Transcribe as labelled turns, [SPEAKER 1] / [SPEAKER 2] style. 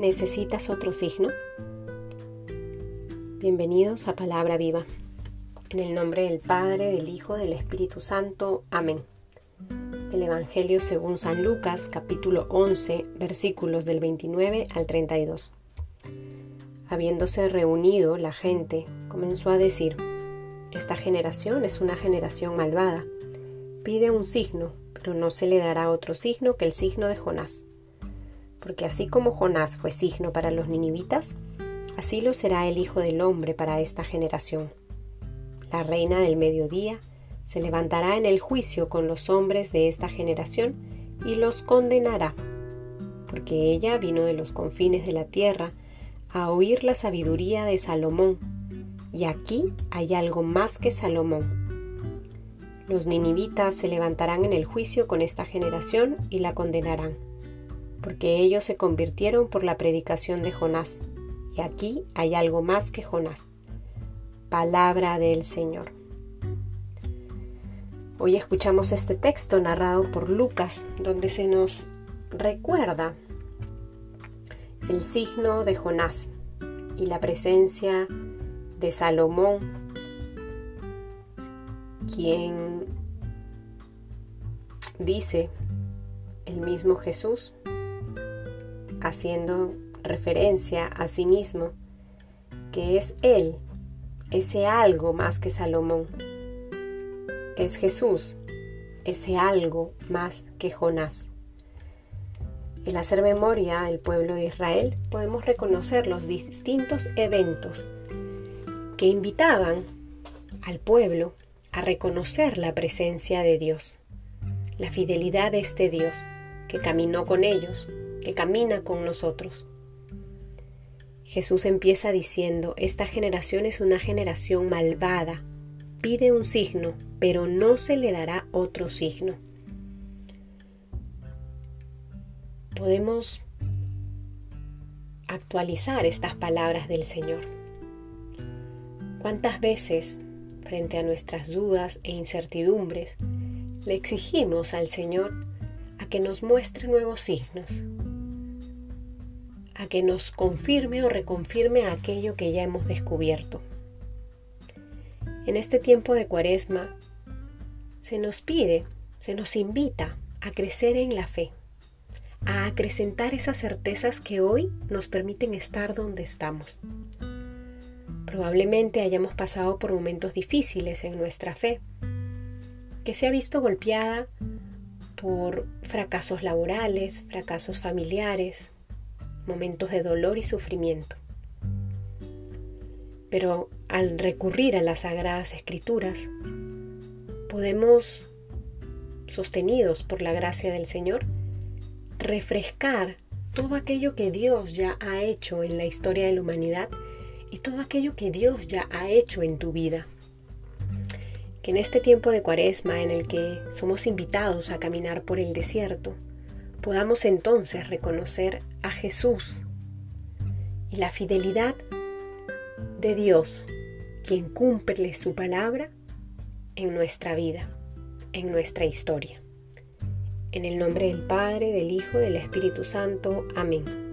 [SPEAKER 1] ¿Necesitas otro signo? Bienvenidos a Palabra Viva. En el nombre del Padre, del Hijo, del Espíritu Santo. Amén. El Evangelio según San Lucas, capítulo 11, versículos del 29 al 32. Habiéndose reunido la gente, comenzó a decir, Esta generación es una generación malvada. Pide un signo, pero no se le dará otro signo que el signo de Jonás porque así como Jonás fue signo para los ninivitas, así lo será el Hijo del Hombre para esta generación. La reina del mediodía se levantará en el juicio con los hombres de esta generación y los condenará, porque ella vino de los confines de la tierra a oír la sabiduría de Salomón, y aquí hay algo más que Salomón. Los ninivitas se levantarán en el juicio con esta generación y la condenarán porque ellos se convirtieron por la predicación de Jonás. Y aquí hay algo más que Jonás. Palabra del Señor. Hoy escuchamos este texto narrado por Lucas, donde se nos recuerda el signo de Jonás y la presencia de Salomón, quien dice el mismo Jesús haciendo referencia a sí mismo, que es Él, ese algo más que Salomón. Es Jesús, ese algo más que Jonás. En hacer memoria al pueblo de Israel podemos reconocer los distintos eventos que invitaban al pueblo a reconocer la presencia de Dios, la fidelidad de este Dios que caminó con ellos, que camina con nosotros. Jesús empieza diciendo, esta generación es una generación malvada, pide un signo, pero no se le dará otro signo. Podemos actualizar estas palabras del Señor. ¿Cuántas veces, frente a nuestras dudas e incertidumbres, le exigimos al Señor a que nos muestre nuevos signos, a que nos confirme o reconfirme aquello que ya hemos descubierto. En este tiempo de cuaresma se nos pide, se nos invita a crecer en la fe, a acrecentar esas certezas que hoy nos permiten estar donde estamos. Probablemente hayamos pasado por momentos difíciles en nuestra fe, que se ha visto golpeada por fracasos laborales, fracasos familiares, momentos de dolor y sufrimiento. Pero al recurrir a las sagradas escrituras, podemos, sostenidos por la gracia del Señor, refrescar todo aquello que Dios ya ha hecho en la historia de la humanidad y todo aquello que Dios ya ha hecho en tu vida. Que en este tiempo de cuaresma en el que somos invitados a caminar por el desierto, podamos entonces reconocer a Jesús y la fidelidad de Dios, quien cumple su palabra en nuestra vida, en nuestra historia. En el nombre del Padre, del Hijo, del Espíritu Santo. Amén.